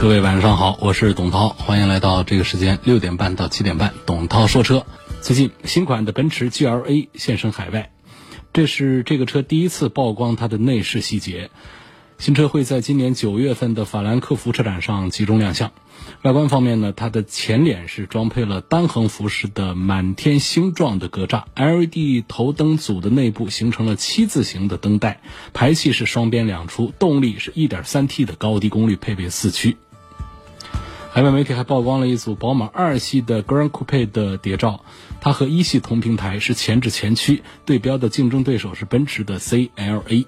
各位晚上好，我是董涛，欢迎来到这个时间六点半到七点半，董涛说车。最近新款的奔驰 GLA 现身海外，这是这个车第一次曝光它的内饰细节。新车会在今年九月份的法兰克福车展上集中亮相。外观方面呢，它的前脸是装配了单横幅式的满天星状的格栅，LED 头灯组的内部形成了七字形的灯带，排气是双边两出，动力是 1.3T 的高低功率，配备四驱。海外媒体还曝光了一组宝马二系的 Grand Coupe 的谍照，它和一系同平台，是前置前驱，对标的竞争对手是奔驰的 CLA。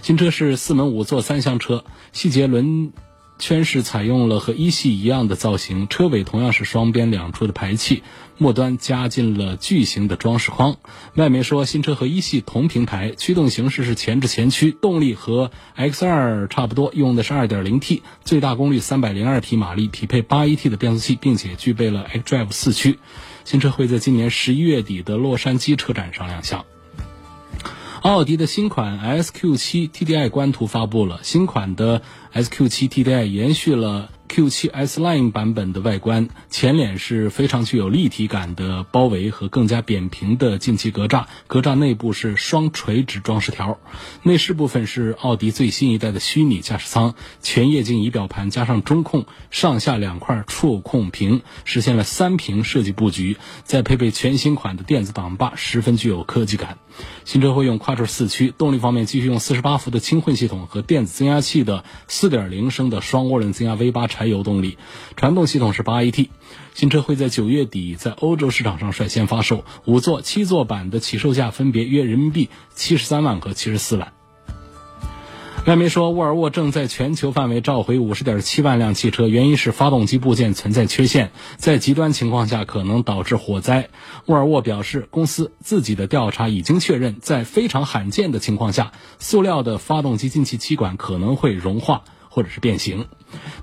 新车是四门五座三厢车，细节轮圈是采用了和一系一样的造型，车尾同样是双边两出的排气，末端加进了巨型的装饰框。外媒说新车和一系同平台，驱动形式是前置前驱，动力和 X2 差不多，用的是 2.0T，最大功率302匹马力，匹配 8AT 的变速器，并且具备了 xDrive 四驱。新车会在今年十一月底的洛杉矶车展上亮相。奥迪的新款 SQ7 TDI 官图发布了，新款的 SQ7 TDI 延续了。Q7 S Line 版本的外观，前脸是非常具有立体感的包围和更加扁平的进气格栅，格栅内部是双垂直装饰条。内饰部分是奥迪最新一代的虚拟驾驶舱，全液晶仪表盘加上中控，上下两块触控屏，实现了三屏设计布局，再配备全新款的电子挡把，十分具有科技感。新车会用 Quattro 四驱，动力方面继续用四十八伏的轻混系统和电子增压器的四点零升的双涡轮增压 V 八柴油动力，传动系统是八 AT。新车会在九月底在欧洲市场上率先发售，五座、七座版的起售价分别约人民币七十三万和七十四万。外媒说，沃尔沃正在全球范围召回五十点七万辆汽车，原因是发动机部件存在缺陷，在极端情况下可能导致火灾。沃尔沃表示，公司自己的调查已经确认，在非常罕见的情况下，塑料的发动机进气气管可能会融化。或者是变形，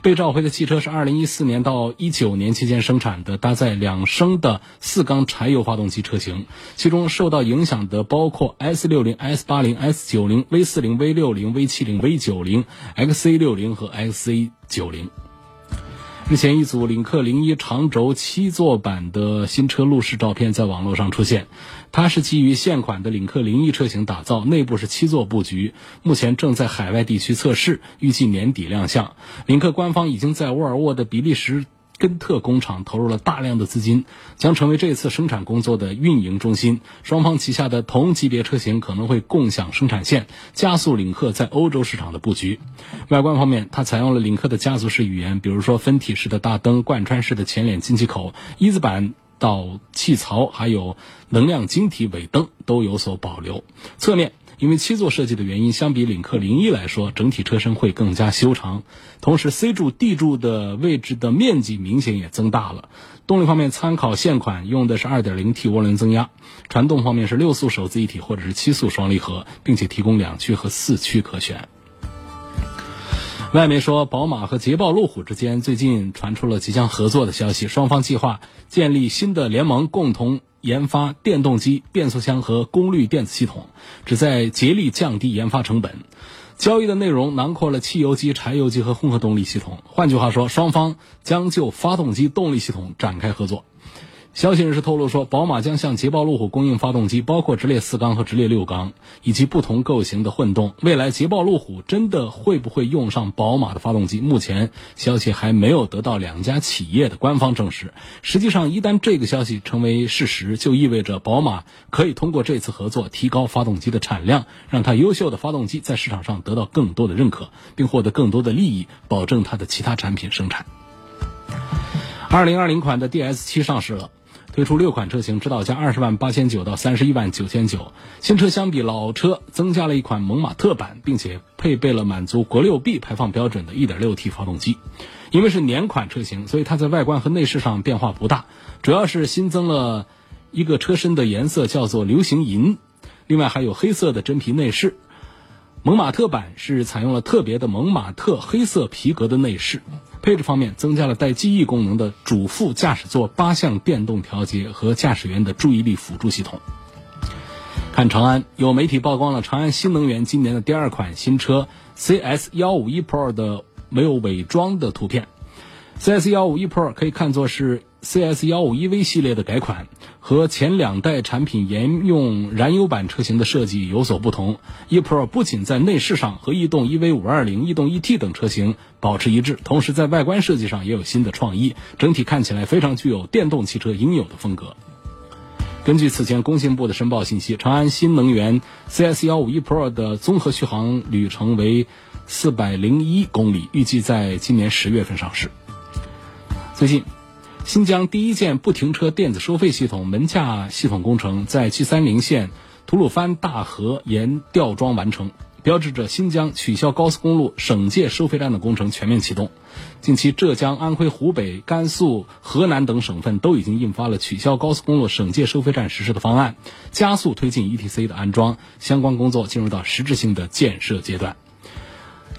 被召回的汽车是二零一四年到一九年期间生产的搭载两升的四缸柴油发动机车型，其中受到影响的包括 S 六零、S 八零、S 九零、V 四零、V 六零、V 七零、V 九零、XC 六零和 XC 九零。日前，一组领克零一长轴七座版的新车路试照片在网络上出现。它是基于现款的领克零一车型打造，内部是七座布局，目前正在海外地区测试，预计年底亮相。领克官方已经在沃尔沃的比利时。根特工厂投入了大量的资金，将成为这次生产工作的运营中心。双方旗下的同级别车型可能会共享生产线，加速领克在欧洲市场的布局。外观方面，它采用了领克的家族式语言，比如说分体式的大灯、贯穿式的前脸进气口、一字板到气槽，还有能量晶体尾灯都有所保留。侧面。因为七座设计的原因，相比领克零一来说，整体车身会更加修长。同时，C 柱、D 柱的位置的面积明显也增大了。动力方面，参考现款用的是 2.0T 涡轮增压。传动方面是六速手自一体或者是七速双离合，并且提供两驱和四驱可选。外媒说，宝马和捷豹路虎之间最近传出了即将合作的消息，双方计划建立新的联盟，共同。研发电动机、变速箱和功率电子系统，旨在竭力降低研发成本。交易的内容囊括了汽油机、柴油机和混合动力系统。换句话说，双方将就发动机动力系统展开合作。消息人士透露说，宝马将向捷豹路虎供应发动机，包括直列四缸和直列六缸，以及不同构型的混动。未来捷豹路虎真的会不会用上宝马的发动机？目前消息还没有得到两家企业的官方证实。实际上，一旦这个消息成为事实，就意味着宝马可以通过这次合作提高发动机的产量，让它优秀的发动机在市场上得到更多的认可，并获得更多的利益，保证它的其他产品生产。二零二零款的 DS 七上市了。推出六款车型，指导价二十万八千九到三十一万九千九。新车相比老车增加了一款蒙马特版，并且配备了满足国六 B 排放标准的 1.6T 发动机。因为是年款车型，所以它在外观和内饰上变化不大，主要是新增了一个车身的颜色叫做流行银，另外还有黑色的真皮内饰。蒙马特版是采用了特别的蒙马特黑色皮革的内饰。配置方面，增加了带记忆功能的主副驾驶座八项电动调节和驾驶员的注意力辅助系统。看长安，有媒体曝光了长安新能源今年的第二款新车 CS 幺五一 Pro 的没有伪装的图片。CS 幺五一 Pro 可以看作是 CS 幺五一 V 系列的改款。和前两代产品沿用燃油版车型的设计有所不同，ePro 不仅在内饰上和逸动 EV520、逸动 ET 等车型保持一致，同时在外观设计上也有新的创意，整体看起来非常具有电动汽车应有的风格。根据此前工信部的申报信息，长安新能源 CS151 Pro 的综合续航里程为四百零一公里，预计在今年十月份上市。最近。新疆第一件不停车电子收费系统门架系统工程在 G 三零线吐鲁番大河沿吊装完成，标志着新疆取消高速公路省界收费站的工程全面启动。近期，浙江、安徽、湖北、甘肃、河南等省份都已经印发了取消高速公路省界收费站实施的方案，加速推进 ETC 的安装，相关工作进入到实质性的建设阶段。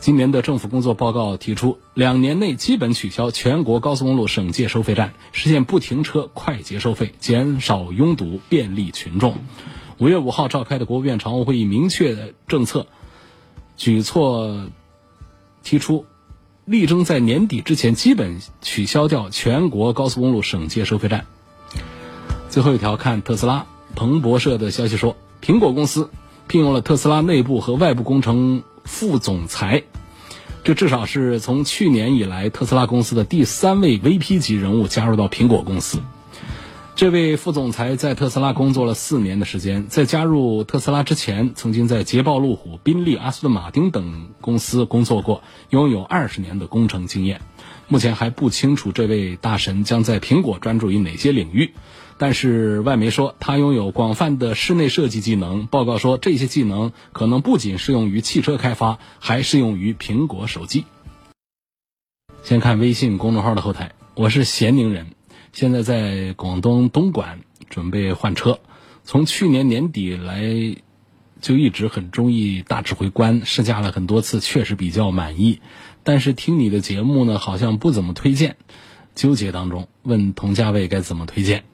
今年的政府工作报告提出，两年内基本取消全国高速公路省界收费站，实现不停车快捷收费，减少拥堵，便利群众。五月五号召开的国务院常务会议明确政策举措，提出力争在年底之前基本取消掉全国高速公路省界收费站。最后一条，看特斯拉，彭博社的消息说，苹果公司聘用了特斯拉内部和外部工程。副总裁，这至少是从去年以来特斯拉公司的第三位 VP 级人物加入到苹果公司。这位副总裁在特斯拉工作了四年的时间，在加入特斯拉之前，曾经在捷豹、路虎、宾利、阿斯顿马丁等公司工作过，拥有二十年的工程经验。目前还不清楚这位大神将在苹果专注于哪些领域。但是外媒说他拥有广泛的室内设计技能。报告说这些技能可能不仅适用于汽车开发，还适用于苹果手机。先看微信公众号的后台，我是咸宁人，现在在广东东莞准备换车。从去年年底来就一直很中意大指挥官，试驾了很多次，确实比较满意。但是听你的节目呢，好像不怎么推荐，纠结当中，问同价位该怎么推荐？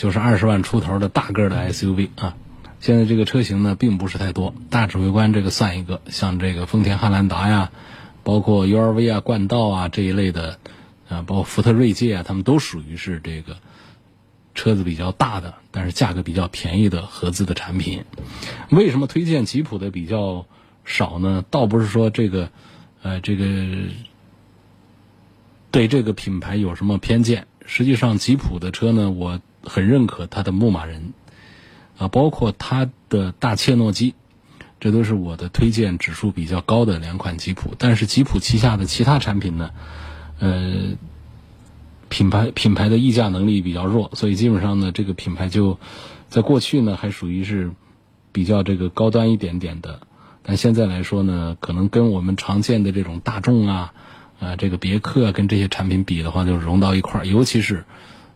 就是二十万出头的大个的 SUV 啊，现在这个车型呢并不是太多，大指挥官这个算一个，像这个丰田汉兰达呀，包括 URV 啊、冠道啊这一类的，啊，包括福特锐界啊，他们都属于是这个车子比较大的，但是价格比较便宜的合资的产品。为什么推荐吉普的比较少呢？倒不是说这个，呃，这个对这个品牌有什么偏见，实际上吉普的车呢，我。很认可它的牧马人，啊，包括它的大切诺基，这都是我的推荐指数比较高的两款吉普。但是吉普旗下的其他产品呢，呃，品牌品牌的溢价能力比较弱，所以基本上呢，这个品牌就在过去呢还属于是比较这个高端一点点的，但现在来说呢，可能跟我们常见的这种大众啊，啊，这个别克，跟这些产品比的话，就融到一块儿，尤其是。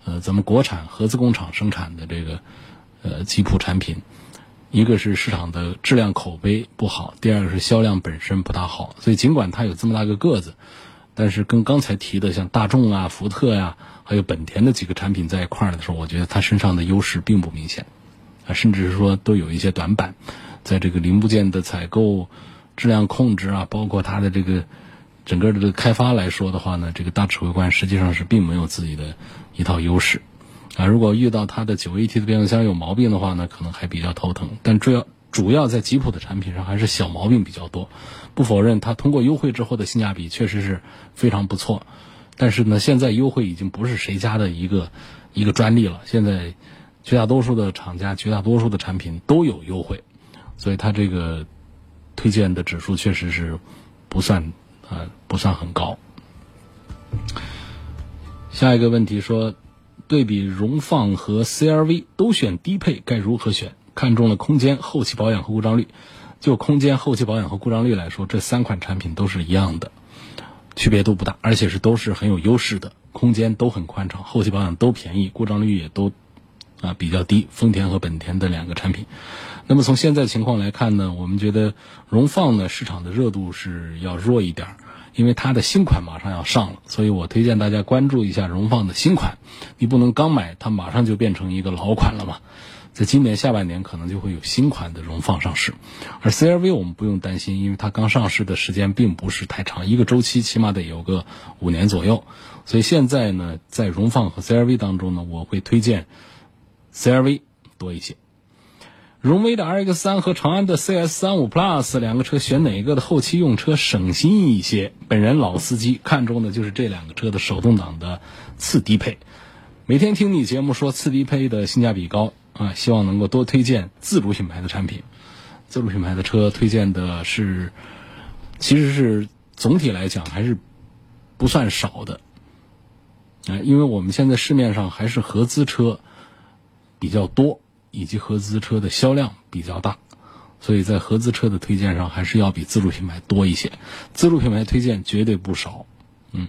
呃，咱们国产合资工厂生产的这个呃吉普产品，一个是市场的质量口碑不好，第二个是销量本身不大好。所以尽管它有这么大个个子，但是跟刚才提的像大众啊、福特呀，还有本田的几个产品在一块儿的时候，我觉得它身上的优势并不明显，啊，甚至是说都有一些短板，在这个零部件的采购、质量控制啊，包括它的这个。整个的这个开发来说的话呢，这个大指挥官实际上是并没有自己的一套优势，啊，如果遇到它的九 AT 的变速箱有毛病的话呢，可能还比较头疼。但主要主要在吉普的产品上还是小毛病比较多。不否认它通过优惠之后的性价比确实是非常不错，但是呢，现在优惠已经不是谁家的一个一个专利了。现在绝大多数的厂家、绝大多数的产品都有优惠，所以它这个推荐的指数确实是不算。呃，不算很高。下一个问题说，对比荣放和 CRV 都选低配，该如何选？看中了空间、后期保养和故障率。就空间、后期保养和故障率来说，这三款产品都是一样的，区别都不大，而且是都是很有优势的。空间都很宽敞，后期保养都便宜，故障率也都啊比较低。丰田和本田的两个产品。那么从现在情况来看呢，我们觉得荣放呢市场的热度是要弱一点，因为它的新款马上要上了，所以我推荐大家关注一下荣放的新款。你不能刚买它马上就变成一个老款了嘛。在今年下半年可能就会有新款的荣放上市，而 CRV 我们不用担心，因为它刚上市的时间并不是太长，一个周期起码得有个五年左右。所以现在呢，在荣放和 CRV 当中呢，我会推荐 CRV 多一些。荣威的 RX 三和长安的 CS 三五 Plus 两个车选哪个的后期用车省心一些？本人老司机看中的就是这两个车的手动挡的次低配。每天听你节目说次低配的性价比高。啊，希望能够多推荐自主品牌的产品，自主品牌的车推荐的是，其实是总体来讲还是不算少的，啊，因为我们现在市面上还是合资车比较多，以及合资车的销量比较大，所以在合资车的推荐上还是要比自主品牌多一些，自主品牌推荐绝对不少，嗯。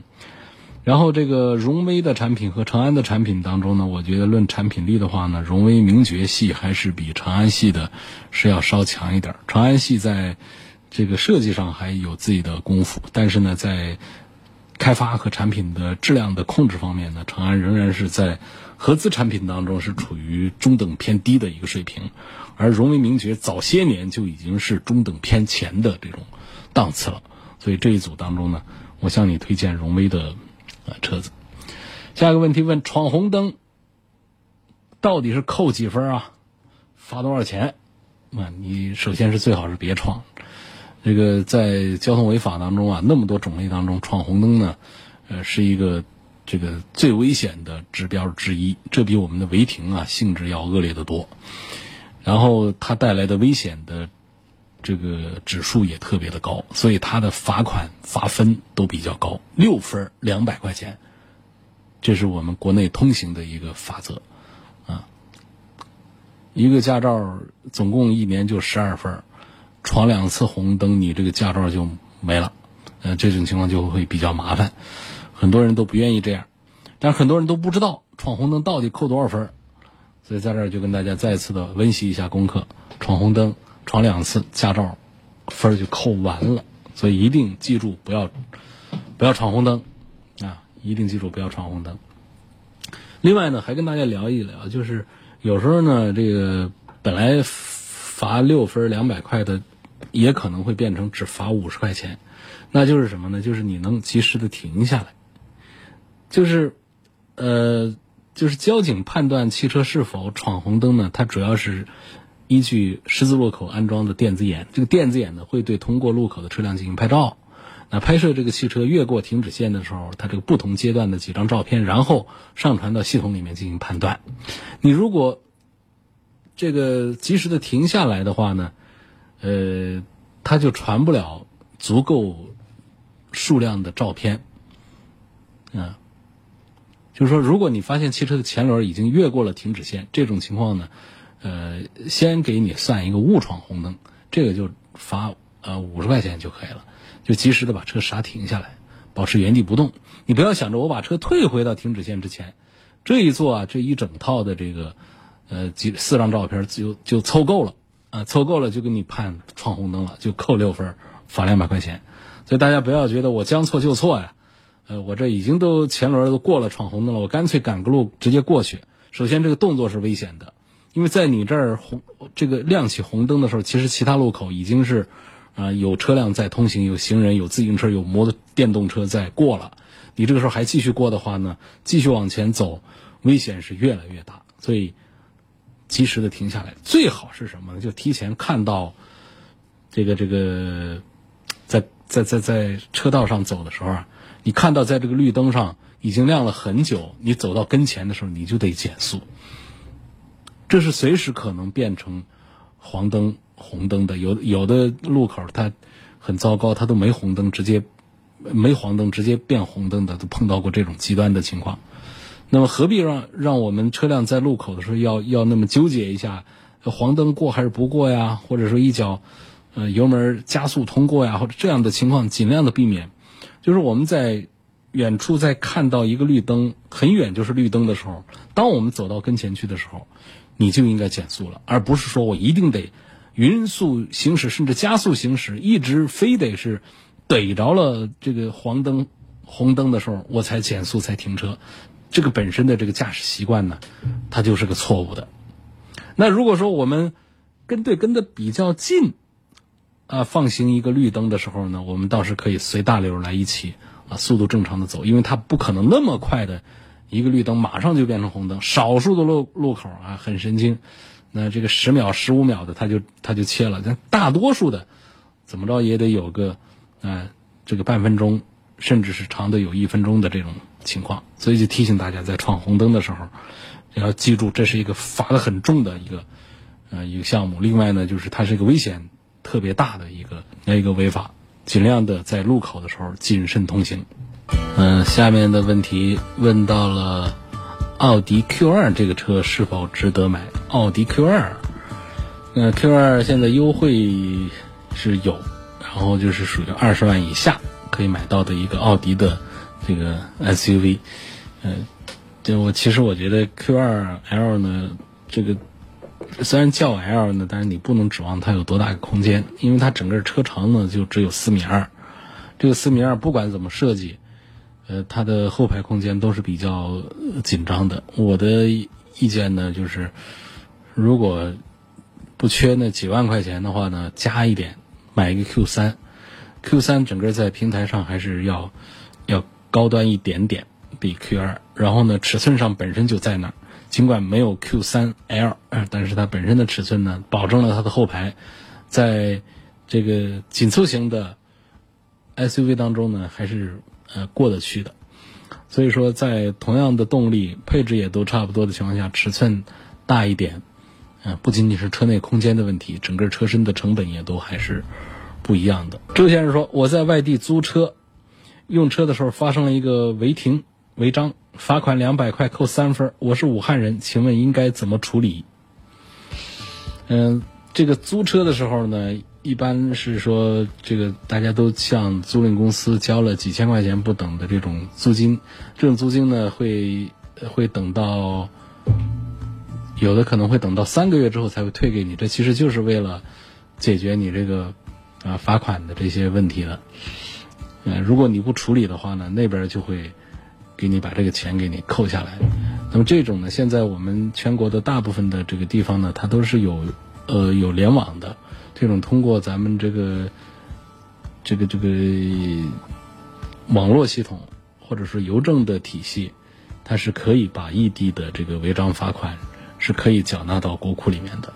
然后这个荣威的产品和长安的产品当中呢，我觉得论产品力的话呢，荣威名爵系还是比长安系的是要稍强一点。长安系在这个设计上还有自己的功夫，但是呢，在开发和产品的质量的控制方面呢，长安仍然是在合资产品当中是处于中等偏低的一个水平，而荣威名爵早些年就已经是中等偏前的这种档次了。所以这一组当中呢，我向你推荐荣威的。啊，车子。下一个问题问：闯红灯到底是扣几分啊？罚多少钱？啊，你首先是最好是别闯。这个在交通违法当中啊，那么多种类当中，闯红灯呢，呃，是一个这个最危险的指标之一。这比我们的违停啊性质要恶劣的多。然后它带来的危险的。这个指数也特别的高，所以它的罚款罚分都比较高，六分两百块钱，这是我们国内通行的一个法则，啊，一个驾照总共一年就十二分，闯两次红灯，你这个驾照就没了，呃，这种情况就会比较麻烦，很多人都不愿意这样，但很多人都不知道闯红灯到底扣多少分，所以在这儿就跟大家再次的温习一下功课，闯红灯。闯两次驾照，分就扣完了，所以一定记住不要不要闯红灯啊！一定记住不要闯红灯。另外呢，还跟大家聊一聊，就是有时候呢，这个本来罚六分两百块的，也可能会变成只罚五十块钱。那就是什么呢？就是你能及时的停下来。就是呃，就是交警判断汽车是否闯红灯呢？它主要是。依据十字路口安装的电子眼，这个电子眼呢会对通过路口的车辆进行拍照。那拍摄这个汽车越过停止线的时候，它这个不同阶段的几张照片，然后上传到系统里面进行判断。你如果这个及时的停下来的话呢，呃，它就传不了足够数量的照片。啊，就是说，如果你发现汽车的前轮已经越过了停止线，这种情况呢？呃，先给你算一个误闯红灯，这个就罚呃五十块钱就可以了，就及时的把车刹停下来，保持原地不动。你不要想着我把车退回到停止线之前，这一做啊，这一整套的这个呃几四张照片就就凑够了啊，凑够了就给你判闯红灯了，就扣六分，罚两百块钱。所以大家不要觉得我将错就错呀，呃，我这已经都前轮都过了闯红灯了，我干脆赶个路直接过去。首先这个动作是危险的。因为在你这儿红这个亮起红灯的时候，其实其他路口已经是，啊有车辆在通行，有行人、有自行车、有摩托电动车在过了。你这个时候还继续过的话呢，继续往前走，危险是越来越大。所以，及时的停下来，最好是什么呢？就提前看到这个这个，在在在在车道上走的时候啊，你看到在这个绿灯上已经亮了很久，你走到跟前的时候，你就得减速。这是随时可能变成黄灯、红灯的。有有的路口它很糟糕，它都没红灯，直接没黄灯直接变红灯的，都碰到过这种极端的情况。那么何必让让我们车辆在路口的时候要要那么纠结一下，黄灯过还是不过呀？或者说一脚，呃油门加速通过呀？或者这样的情况尽量的避免。就是我们在远处在看到一个绿灯很远就是绿灯的时候，当我们走到跟前去的时候，你就应该减速了，而不是说我一定得匀速行驶甚至加速行驶，一直非得是逮着了这个黄灯红灯的时候我才减速才停车。这个本身的这个驾驶习惯呢，它就是个错误的。那如果说我们跟对跟的比较近，啊，放行一个绿灯的时候呢，我们倒是可以随大流来一起啊，速度正常的走，因为它不可能那么快的一个绿灯马上就变成红灯。少数的路路口啊很神经，那这个十秒、十五秒的它就它就切了，但大多数的怎么着也得有个啊这个半分钟，甚至是长的有一分钟的这种。情况，所以就提醒大家，在闯红灯的时候，要记住，这是一个罚的很重的一个，呃，一个项目。另外呢，就是它是一个危险特别大的一个一个违法，尽量的在路口的时候谨慎通行。嗯，下面的问题问到了奥迪 Q 二这个车是否值得买？奥迪 Q 二，呃，Q 二现在优惠是有，然后就是属于二十万以下可以买到的一个奥迪的。这个 SUV，嗯，就我其实我觉得 Q2L 呢，这个虽然叫 L 呢，但是你不能指望它有多大个空间，因为它整个车长呢就只有四米二，这个四米二不管怎么设计，呃，它的后排空间都是比较紧张的。我的意见呢就是，如果不缺那几万块钱的话呢，加一点买一个 Q3，Q3 整个在平台上还是要要。高端一点点，比 Q 二，然后呢，尺寸上本身就在那儿，尽管没有 Q 三 L，但是它本身的尺寸呢，保证了它的后排，在这个紧凑型的 SUV 当中呢，还是呃过得去的。所以说，在同样的动力配置也都差不多的情况下，尺寸大一点，嗯，不仅仅是车内空间的问题，整个车身的成本也都还是不一样的。周先生说，我在外地租车。用车的时候发生了一个违停违章，罚款两百块，扣三分。我是武汉人，请问应该怎么处理？嗯，这个租车的时候呢，一般是说这个大家都向租赁公司交了几千块钱不等的这种租金，这种租金呢会会等到有的可能会等到三个月之后才会退给你，这其实就是为了解决你这个啊罚款的这些问题了。嗯，如果你不处理的话呢，那边就会给你把这个钱给你扣下来。那么这种呢，现在我们全国的大部分的这个地方呢，它都是有呃有联网的。这种通过咱们这个这个这个网络系统或者说邮政的体系，它是可以把异地的这个违章罚款是可以缴纳到国库里面的。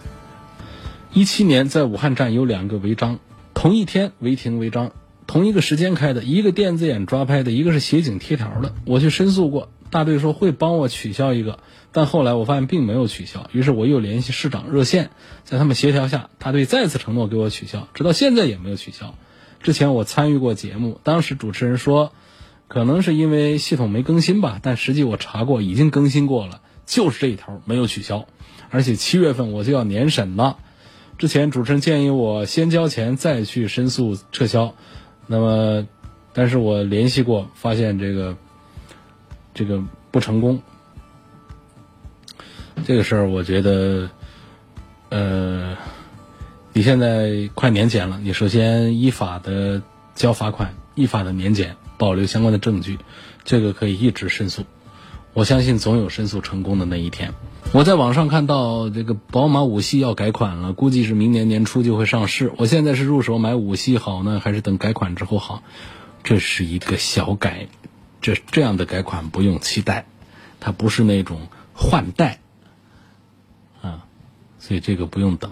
一七年在武汉站有两个违章，同一天违停违章。同一个时间开的，一个电子眼抓拍的，一个是协警贴条的。我去申诉过，大队说会帮我取消一个，但后来我发现并没有取消，于是我又联系市长热线，在他们协调下，大队再次承诺给我取消，直到现在也没有取消。之前我参与过节目，当时主持人说，可能是因为系统没更新吧，但实际我查过，已经更新过了，就是这一条没有取消，而且七月份我就要年审了。之前主持人建议我先交钱再去申诉撤销。那么，但是我联系过，发现这个这个不成功。这个事儿，我觉得，呃，你现在快年检了，你首先依法的交罚款，依法的年检，保留相关的证据，这个可以一直申诉。我相信总有申诉成功的那一天。我在网上看到这个宝马五系要改款了，估计是明年年初就会上市。我现在是入手买五系好呢，还是等改款之后好？这是一个小改，这这样的改款不用期待，它不是那种换代啊，所以这个不用等。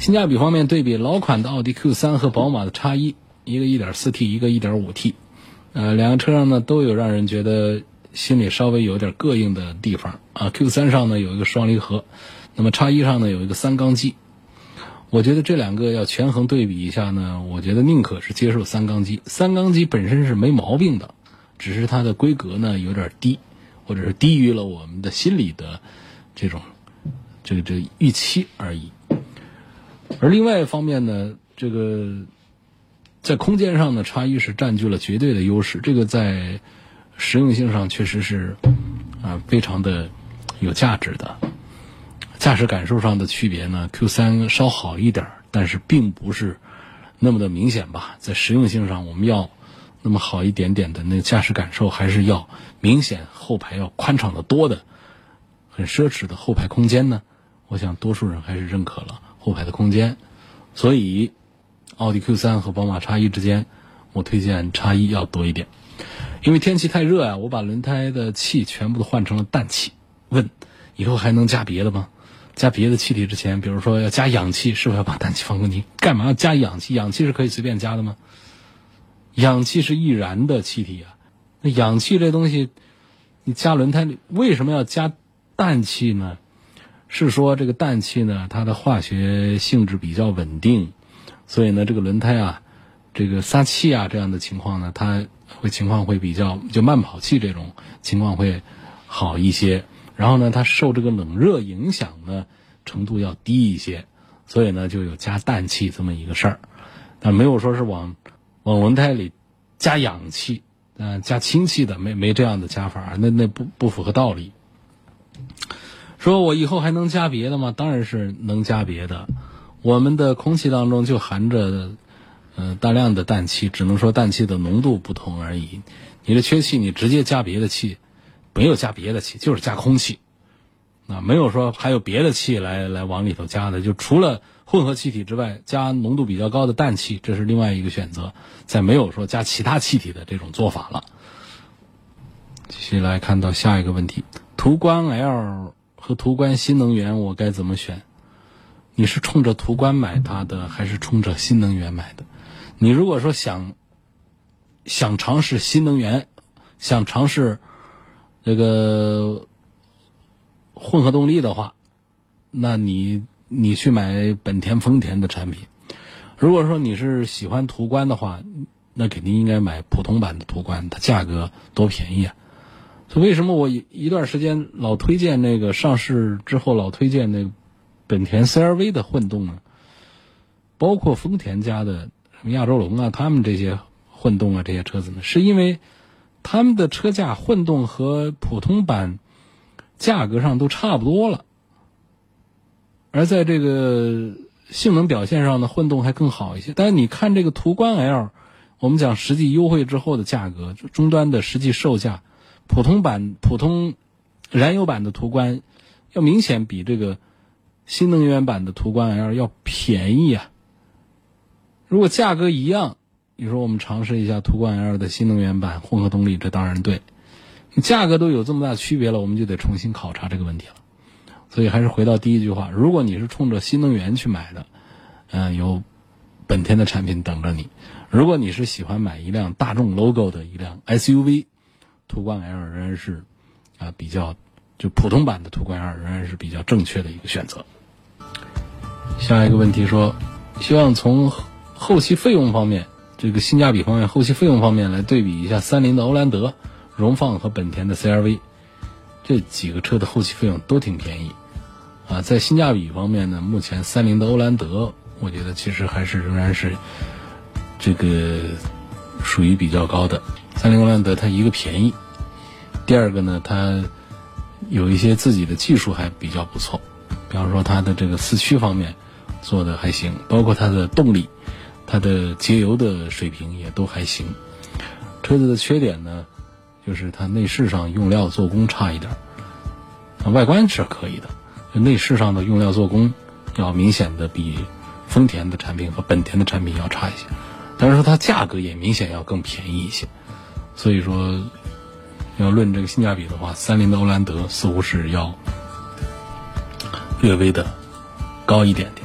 性价比方面对比老款的奥迪 Q 三和宝马的叉一，一个 1.4T，一个 1.5T，呃，两个车上呢都有让人觉得。心里稍微有点膈应的地方。啊，Q 三上呢有一个双离合，那么叉一上呢有一个三缸机，我觉得这两个要权衡对比一下呢，我觉得宁可是接受三缸机，三缸机本身是没毛病的，只是它的规格呢有点低，或者是低于了我们的心理的这种这个这个预期而已。而另外一方面呢，这个在空间上呢，叉一是占据了绝对的优势，这个在实用性上确实是啊非常的有价值的。驾驶感受上的区别呢，Q 三稍好一点，但是并不是那么的明显吧。在实用性上，我们要那么好一点点的那个驾驶感受，还是要明显后排要宽敞的多的，很奢侈的后排空间呢。我想多数人还是认可了后排的空间，所以奥迪 Q 三和宝马叉一之间，我推荐叉一要多一点。因为天气太热啊，我把轮胎的气全部都换成了氮气。问以后还能加别的吗？加别的气体之前，比如说要加氧气，是不是要把氮气放空气？干嘛要加氧气？氧气是可以随便加的吗？氧气是易燃的气体啊，那氧气这东西，你加轮胎为什么要加氮气呢？是说这个氮气呢，它的化学性质比较稳定，所以呢，这个轮胎啊，这个撒气啊这样的情况呢，它会情况会比较就慢跑气这种情况会好一些。然后呢，它受这个冷热影响呢程度要低一些，所以呢就有加氮气这么一个事儿，但没有说是往往轮胎里加氧气，嗯，加氢气的没没这样的加法，那那不不符合道理。说我以后还能加别的吗？当然是能加别的。我们的空气当中就含着呃大量的氮气，只能说氮气的浓度不同而已。你的缺气，你直接加别的气。没有加别的气，就是加空气，啊，没有说还有别的气来来往里头加的，就除了混合气体之外，加浓度比较高的氮气，这是另外一个选择，再没有说加其他气体的这种做法了。继续来看到下一个问题：途观 L 和途观新能源，我该怎么选？你是冲着途观买它的，还是冲着新能源买的？你如果说想想尝试新能源，想尝试。这个混合动力的话，那你你去买本田、丰田的产品。如果说你是喜欢途观的话，那肯定应该买普通版的途观，它价格多便宜啊！所以为什么我一一段时间老推荐那个上市之后老推荐那个本田 CRV 的混动呢？包括丰田家的亚洲龙啊，他们这些混动啊这些车子呢，是因为。他们的车价混动和普通版价格上都差不多了，而在这个性能表现上呢，混动还更好一些。但是你看这个途观 L，我们讲实际优惠之后的价格，终端的实际售价，普通版普通燃油版的途观要明显比这个新能源版的途观 L 要便宜啊。如果价格一样。你说我们尝试一下途观 L 的新能源版混合动力，这当然对。价格都有这么大区别了，我们就得重新考察这个问题了。所以还是回到第一句话：如果你是冲着新能源去买的，嗯，有本田的产品等着你；如果你是喜欢买一辆大众 logo 的一辆 SUV，途观 L 仍然是啊比较就普通版的途观 L 仍然是比较正确的一个选择。下一个问题说，希望从后期费用方面。这个性价比方面、后期费用方面来对比一下，三菱的欧蓝德、荣放和本田的 CRV，这几个车的后期费用都挺便宜，啊，在性价比方面呢，目前三菱的欧蓝德，我觉得其实还是仍然是这个属于比较高的。三菱欧蓝德它一个便宜，第二个呢，它有一些自己的技术还比较不错，比方说它的这个四驱方面做的还行，包括它的动力。它的节油的水平也都还行，车子的缺点呢，就是它内饰上用料做工差一点儿，外观是可以的，内饰上的用料做工要明显的比丰田的产品和本田的产品要差一些，但是说它价格也明显要更便宜一些，所以说要论这个性价比的话，三菱的欧蓝德似乎是要略微的高一点点。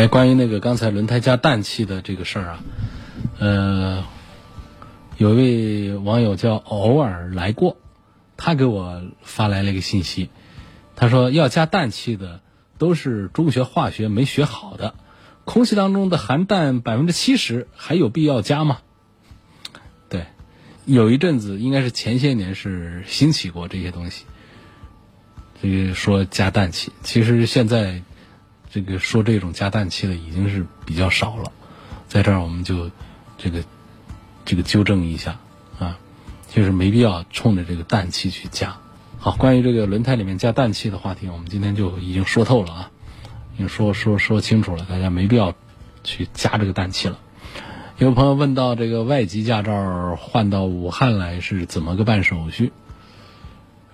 哎，关于那个刚才轮胎加氮气的这个事儿啊，呃，有一位网友叫偶尔来过，他给我发来了一个信息，他说要加氮气的都是中学化学没学好的，空气当中的含氮百分之七十，还有必要加吗？对，有一阵子应该是前些年是兴起过这些东西，这个说加氮气，其实现在这个说这种加氮气的已经是比较少了，在这儿我们就这个这个纠正一下啊，就是没必要冲着这个氮气去加。好，关于这个轮胎里面加氮气的话题，我们今天就已经说透了啊，已经说说说清楚了，大家没必要去加这个氮气了。有朋友问到这个外籍驾照换到武汉来是怎么个办手续？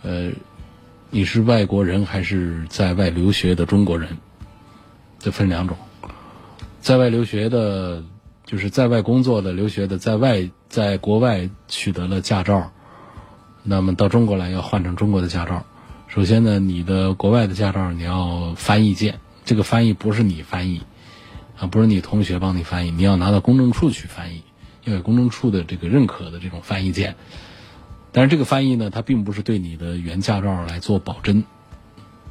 呃，你是外国人还是在外留学的中国人？这分两种，在外留学的，就是在外工作的、留学的，在外在国外取得了驾照。那么到中国来要换成中国的驾照，首先呢，你的国外的驾照你要翻译件，这个翻译不是你翻译，啊，不是你同学帮你翻译，你要拿到公证处去翻译，要有公证处的这个认可的这种翻译件。但是这个翻译呢，它并不是对你的原驾照来做保真，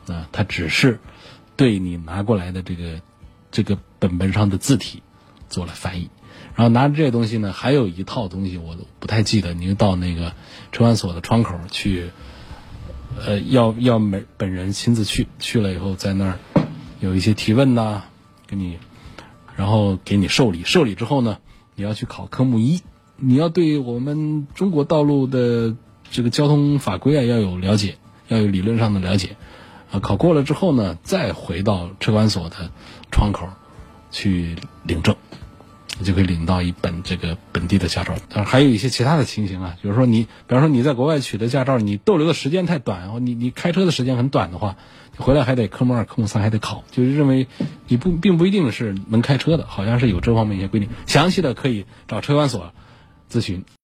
啊，它只是对你拿过来的这个这个本本上的字体做了翻译。然后拿着这些东西呢，还有一套东西我都不太记得。你就到那个车管所的窗口去，呃，要要本本人亲自去，去了以后在那儿有一些提问呐，给你，然后给你受理。受理之后呢，你要去考科目一，你要对我们中国道路的这个交通法规啊要有了解，要有理论上的了解。啊，考过了之后呢，再回到车管所的窗口去领证。你就可以领到一本这个本地的驾照，当然还有一些其他的情形啊，比如说你，比方说你在国外取得驾照，你逗留的时间太短，你你开车的时间很短的话，回来还得科目二、科目三还得考，就是认为你不并不一定是能开车的，好像是有这方面一些规定，详细的可以找车管所咨询。